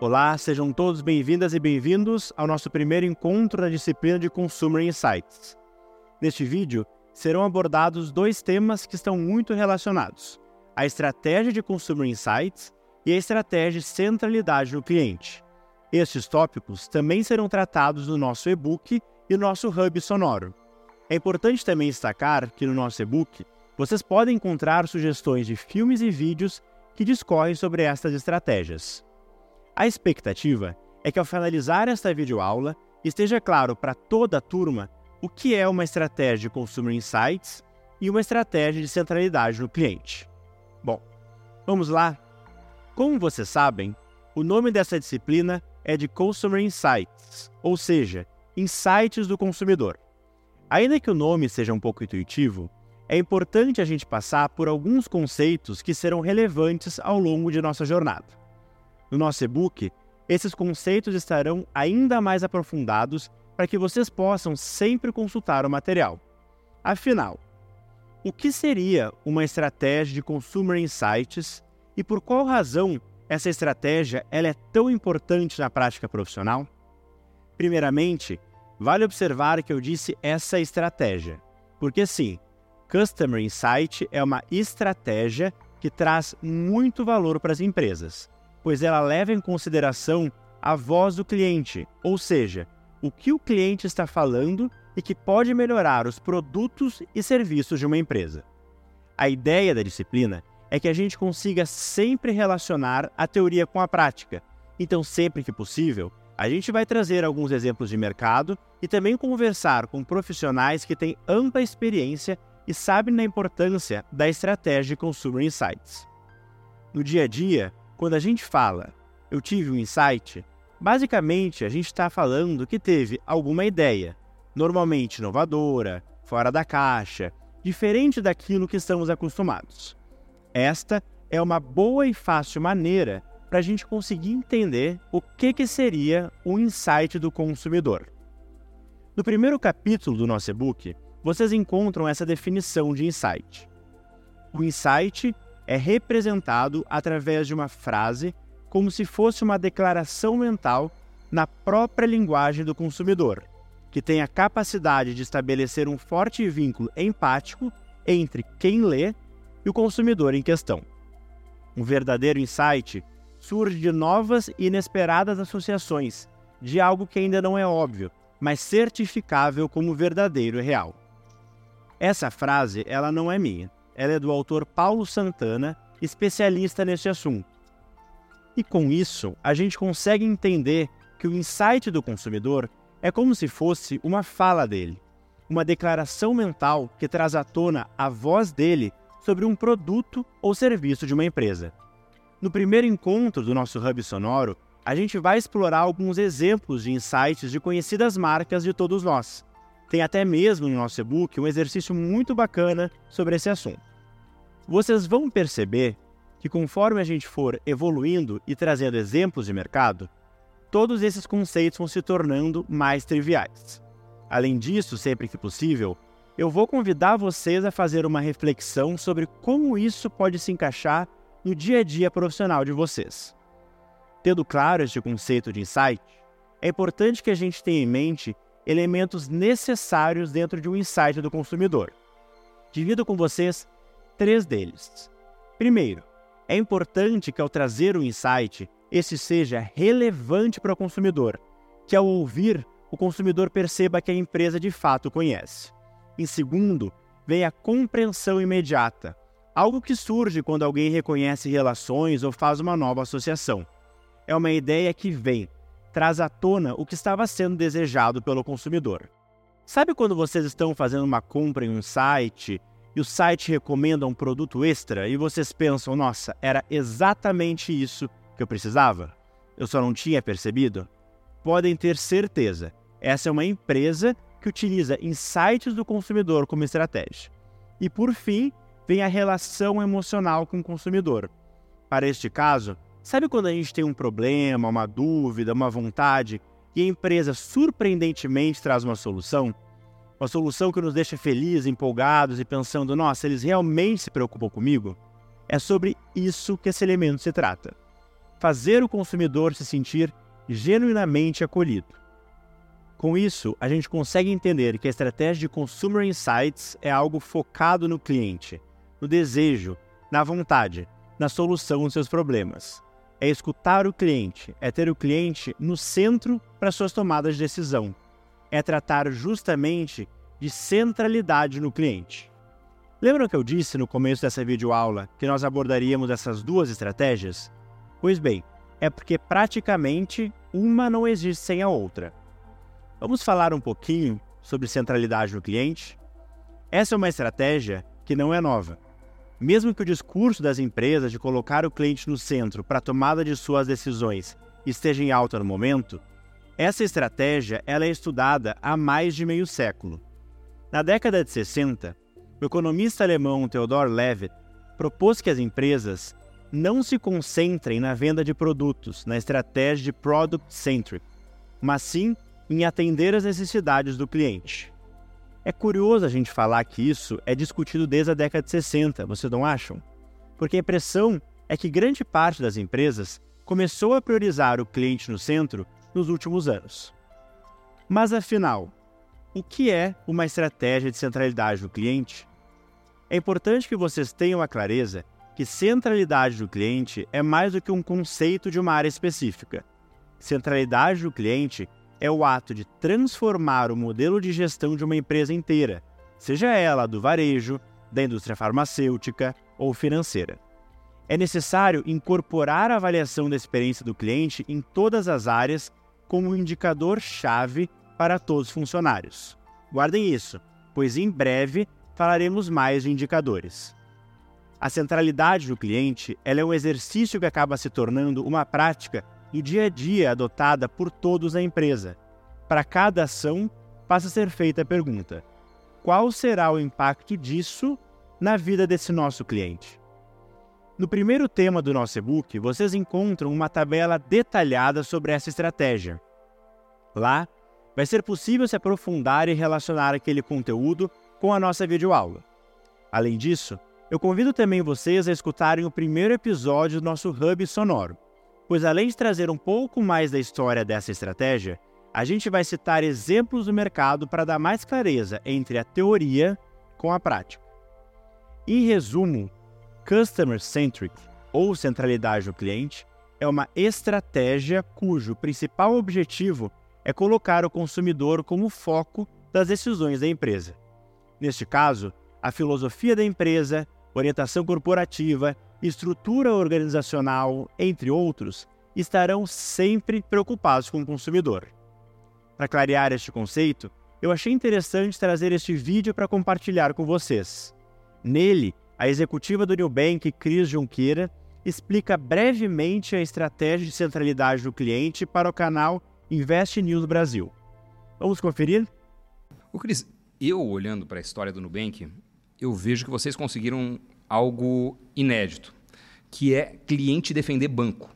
Olá, sejam todos bem-vindas e bem-vindos ao nosso primeiro encontro da disciplina de Consumer Insights. Neste vídeo, serão abordados dois temas que estão muito relacionados: a estratégia de Consumer Insights e a estratégia de centralidade no cliente. Estes tópicos também serão tratados no nosso e-book e no nosso hub sonoro. É importante também destacar que no nosso e-book vocês podem encontrar sugestões de filmes e vídeos que discorrem sobre estas estratégias. A expectativa é que ao finalizar esta videoaula esteja claro para toda a turma o que é uma estratégia de Consumer Insights e uma estratégia de centralidade no cliente. Bom, vamos lá? Como vocês sabem, o nome dessa disciplina é de Consumer Insights, ou seja, insights do consumidor. Ainda que o nome seja um pouco intuitivo, é importante a gente passar por alguns conceitos que serão relevantes ao longo de nossa jornada. No nosso e-book, esses conceitos estarão ainda mais aprofundados para que vocês possam sempre consultar o material. Afinal, o que seria uma estratégia de Consumer Insights e por qual razão essa estratégia ela é tão importante na prática profissional? Primeiramente, vale observar que eu disse essa estratégia, porque sim, Customer Insight é uma estratégia que traz muito valor para as empresas, pois ela leva em consideração a voz do cliente, ou seja, o que o cliente está falando e que pode melhorar os produtos e serviços de uma empresa. A ideia da disciplina é que a gente consiga sempre relacionar a teoria com a prática. Então, sempre que possível, a gente vai trazer alguns exemplos de mercado e também conversar com profissionais que têm ampla experiência e sabem da importância da estratégia de Consumer Insights. No dia a dia, quando a gente fala eu tive um insight, Basicamente, a gente está falando que teve alguma ideia, normalmente inovadora, fora da caixa, diferente daquilo que estamos acostumados. Esta é uma boa e fácil maneira para a gente conseguir entender o que, que seria o insight do consumidor. No primeiro capítulo do nosso e-book, vocês encontram essa definição de insight. O insight é representado através de uma frase como se fosse uma declaração mental na própria linguagem do consumidor, que tem a capacidade de estabelecer um forte vínculo empático entre quem lê e o consumidor em questão. Um verdadeiro insight surge de novas e inesperadas associações de algo que ainda não é óbvio, mas certificável como verdadeiro e real. Essa frase, ela não é minha. Ela é do autor Paulo Santana, especialista nesse assunto e com isso, a gente consegue entender que o insight do consumidor é como se fosse uma fala dele, uma declaração mental que traz à tona a voz dele sobre um produto ou serviço de uma empresa. No primeiro encontro do nosso Hub Sonoro, a gente vai explorar alguns exemplos de insights de conhecidas marcas de todos nós. Tem até mesmo no nosso e-book um exercício muito bacana sobre esse assunto. Vocês vão perceber que conforme a gente for evoluindo e trazendo exemplos de mercado, todos esses conceitos vão se tornando mais triviais. Além disso, sempre que possível, eu vou convidar vocês a fazer uma reflexão sobre como isso pode se encaixar no dia a dia profissional de vocês. Tendo claro este conceito de insight, é importante que a gente tenha em mente elementos necessários dentro de um insight do consumidor. Divido com vocês três deles. Primeiro, é importante que ao trazer o insight, esse seja relevante para o consumidor, que ao ouvir, o consumidor perceba que a empresa de fato conhece. Em segundo, vem a compreensão imediata, algo que surge quando alguém reconhece relações ou faz uma nova associação. É uma ideia que vem, traz à tona o que estava sendo desejado pelo consumidor. Sabe quando vocês estão fazendo uma compra em um site e o site recomenda um produto extra e vocês pensam, nossa, era exatamente isso que eu precisava? Eu só não tinha percebido? Podem ter certeza, essa é uma empresa que utiliza insights do consumidor como estratégia. E por fim, vem a relação emocional com o consumidor. Para este caso, sabe quando a gente tem um problema, uma dúvida, uma vontade e a empresa surpreendentemente traz uma solução? Uma solução que nos deixa felizes, empolgados e pensando: nossa, eles realmente se preocupam comigo? É sobre isso que esse elemento se trata. fazer o consumidor se sentir genuinamente acolhido. Com isso, a gente consegue entender que a estratégia de Consumer Insights é algo focado no cliente, no desejo, na vontade, na solução dos seus problemas. É escutar o cliente, é ter o cliente no centro para suas tomadas de decisão. É tratar justamente de centralidade no cliente. Lembram que eu disse no começo dessa videoaula que nós abordaríamos essas duas estratégias? Pois bem, é porque praticamente uma não existe sem a outra. Vamos falar um pouquinho sobre centralidade no cliente? Essa é uma estratégia que não é nova. Mesmo que o discurso das empresas de colocar o cliente no centro para a tomada de suas decisões esteja em alta no momento, essa estratégia ela é estudada há mais de meio século. Na década de 60, o economista alemão Theodor Levitt propôs que as empresas não se concentrem na venda de produtos, na estratégia de product centric, mas sim em atender às necessidades do cliente. É curioso a gente falar que isso é discutido desde a década de 60, vocês não acham? Porque a impressão é que grande parte das empresas começou a priorizar o cliente no centro nos últimos anos. Mas afinal, o que é uma estratégia de centralidade do cliente? É importante que vocês tenham a clareza que centralidade do cliente é mais do que um conceito de uma área específica. Centralidade do cliente é o ato de transformar o modelo de gestão de uma empresa inteira, seja ela do varejo, da indústria farmacêutica ou financeira. É necessário incorporar a avaliação da experiência do cliente em todas as áreas como um indicador-chave para todos os funcionários. Guardem isso, pois em breve falaremos mais de indicadores. A centralidade do cliente é um exercício que acaba se tornando uma prática do dia a dia adotada por todos na empresa. Para cada ação, passa a ser feita a pergunta: qual será o impacto disso na vida desse nosso cliente? No primeiro tema do nosso e-book, vocês encontram uma tabela detalhada sobre essa estratégia. Lá, vai ser possível se aprofundar e relacionar aquele conteúdo com a nossa videoaula. Além disso, eu convido também vocês a escutarem o primeiro episódio do nosso Hub Sonoro pois além de trazer um pouco mais da história dessa estratégia, a gente vai citar exemplos do mercado para dar mais clareza entre a teoria com a prática. Em resumo, Customer Centric, ou centralidade do cliente, é uma estratégia cujo principal objetivo é colocar o consumidor como foco das decisões da empresa. Neste caso, a filosofia da empresa, orientação corporativa estrutura organizacional, entre outros, estarão sempre preocupados com o consumidor. Para clarear este conceito, eu achei interessante trazer este vídeo para compartilhar com vocês. Nele, a executiva do Nubank, Cris Junqueira, explica brevemente a estratégia de centralidade do cliente para o canal Invest News Brasil. Vamos conferir? O Cris, eu olhando para a história do Nubank, eu vejo que vocês conseguiram algo inédito, que é cliente defender banco.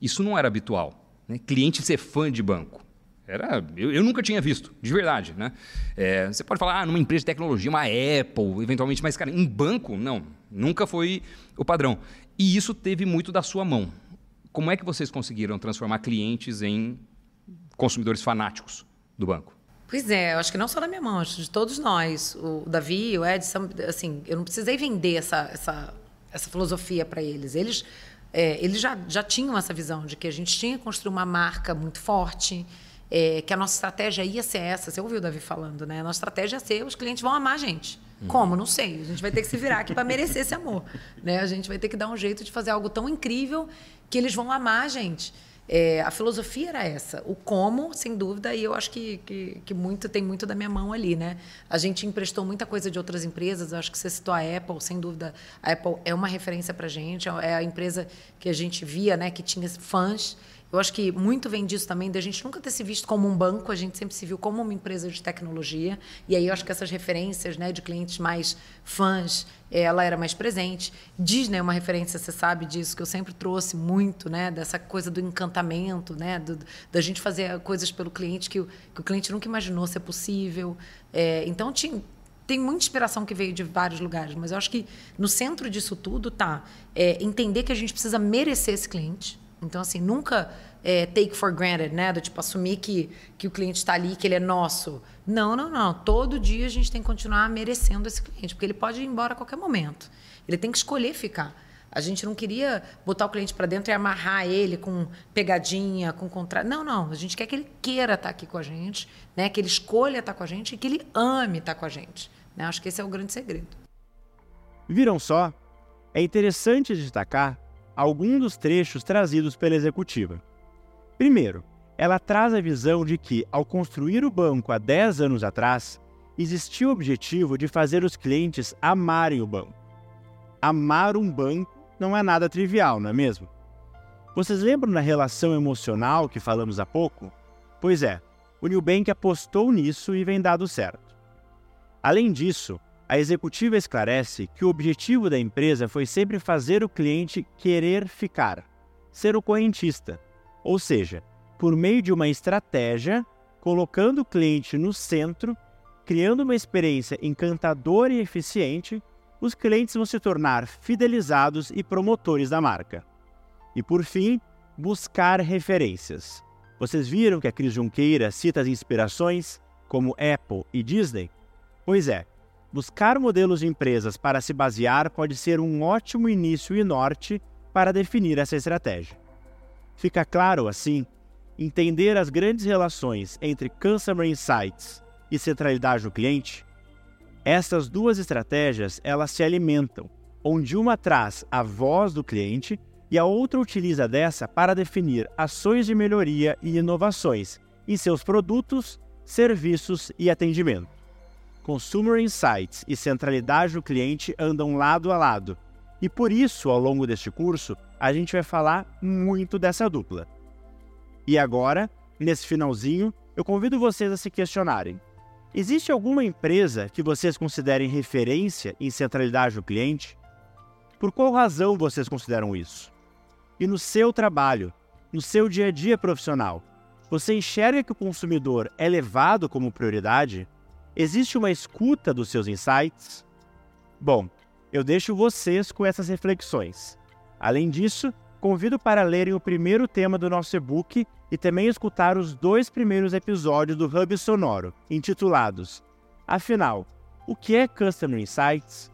Isso não era habitual. Né? Cliente ser fã de banco. Era, eu, eu nunca tinha visto, de verdade. Né? É, você pode falar, ah, numa empresa de tecnologia, uma Apple, eventualmente, mas, cara, em banco, não. Nunca foi o padrão. E isso teve muito da sua mão. Como é que vocês conseguiram transformar clientes em consumidores fanáticos do banco? Pois é, eu acho que não só da minha mão, acho de todos nós. O Davi, o Edson, assim, eu não precisei vender essa, essa, essa filosofia para eles. Eles, é, eles já, já tinham essa visão de que a gente tinha que construir uma marca muito forte, é, que a nossa estratégia ia ser essa. Você ouviu o Davi falando, né? A nossa estratégia ia ser os clientes vão amar a gente. Uhum. Como? Não sei. A gente vai ter que se virar aqui para merecer esse amor. Né? A gente vai ter que dar um jeito de fazer algo tão incrível que eles vão amar a gente. É, a filosofia era essa. O como, sem dúvida, e eu acho que, que, que, muito tem muito da minha mão ali, né? A gente emprestou muita coisa de outras empresas. Eu acho que você citou a Apple, sem dúvida. A Apple é uma referência para a gente. É a empresa que a gente via, né? Que tinha fãs. Eu acho que muito vem disso também, da gente nunca ter se visto como um banco, a gente sempre se viu como uma empresa de tecnologia. E aí eu acho que essas referências né, de clientes mais fãs, ela era mais presente. Disney é uma referência, você sabe disso, que eu sempre trouxe muito, né? Dessa coisa do encantamento, né? Do, da gente fazer coisas pelo cliente que o, que o cliente nunca imaginou ser possível. É, então, tinha, tem muita inspiração que veio de vários lugares, mas eu acho que no centro disso tudo tá é, entender que a gente precisa merecer esse cliente Então, assim, nunca é, take for granted, né? Do tipo, assumir que, que o cliente está ali, que ele é nosso. Não, não, não. Todo dia a gente tem que continuar merecendo esse cliente, porque ele pode ir embora a qualquer momento. Ele tem que escolher ficar. A gente não queria botar o cliente para dentro e amarrar ele com pegadinha, com contrato. Não, não. A gente quer que ele queira estar tá aqui com a gente, né? que ele escolha estar tá com a gente e que ele ame estar tá com a gente. Né? Acho que esse é o grande segredo. Viram só? É interessante destacar alguns dos trechos trazidos pela executiva. Primeiro, ela traz a visão de que, ao construir o banco há 10 anos atrás, existia o objetivo de fazer os clientes amarem o banco. Amar um banco não é nada trivial, não é mesmo? Vocês lembram da relação emocional que falamos há pouco? Pois é, o Nubank apostou nisso e vem dado certo. Além disso, a executiva esclarece que o objetivo da empresa foi sempre fazer o cliente querer ficar, ser o correntista, ou seja, por meio de uma estratégia, colocando o cliente no centro, criando uma experiência encantadora e eficiente, os clientes vão se tornar fidelizados e promotores da marca. E por fim, buscar referências. Vocês viram que a Cris Junqueira cita as inspirações, como Apple e Disney? Pois é, Buscar modelos de empresas para se basear pode ser um ótimo início e norte para definir essa estratégia. Fica claro, assim, entender as grandes relações entre Customer Insights e centralidade do cliente? Essas duas estratégias, elas se alimentam, onde uma traz a voz do cliente e a outra utiliza dessa para definir ações de melhoria e inovações em seus produtos, serviços e atendimento. Consumer Insights e centralidade do cliente andam lado a lado. E por isso, ao longo deste curso, a gente vai falar muito dessa dupla. E agora, nesse finalzinho, eu convido vocês a se questionarem: existe alguma empresa que vocês considerem referência em centralidade do cliente? Por qual razão vocês consideram isso? E no seu trabalho, no seu dia a dia profissional, você enxerga que o consumidor é levado como prioridade? Existe uma escuta dos seus insights? Bom, eu deixo vocês com essas reflexões. Além disso, convido para lerem o primeiro tema do nosso e-book e também escutar os dois primeiros episódios do Hub Sonoro, intitulados Afinal, o que é Customer Insights?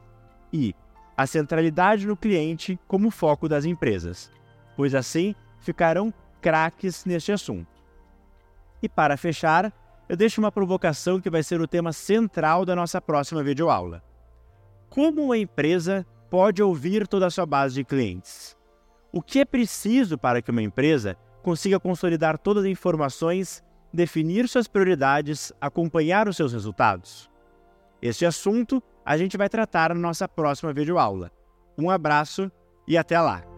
e A centralidade no cliente como foco das empresas, pois assim ficarão craques neste assunto. E para fechar, eu deixo uma provocação que vai ser o tema central da nossa próxima videoaula. Como uma empresa pode ouvir toda a sua base de clientes? O que é preciso para que uma empresa consiga consolidar todas as informações, definir suas prioridades, acompanhar os seus resultados? Este assunto a gente vai tratar na nossa próxima videoaula. Um abraço e até lá!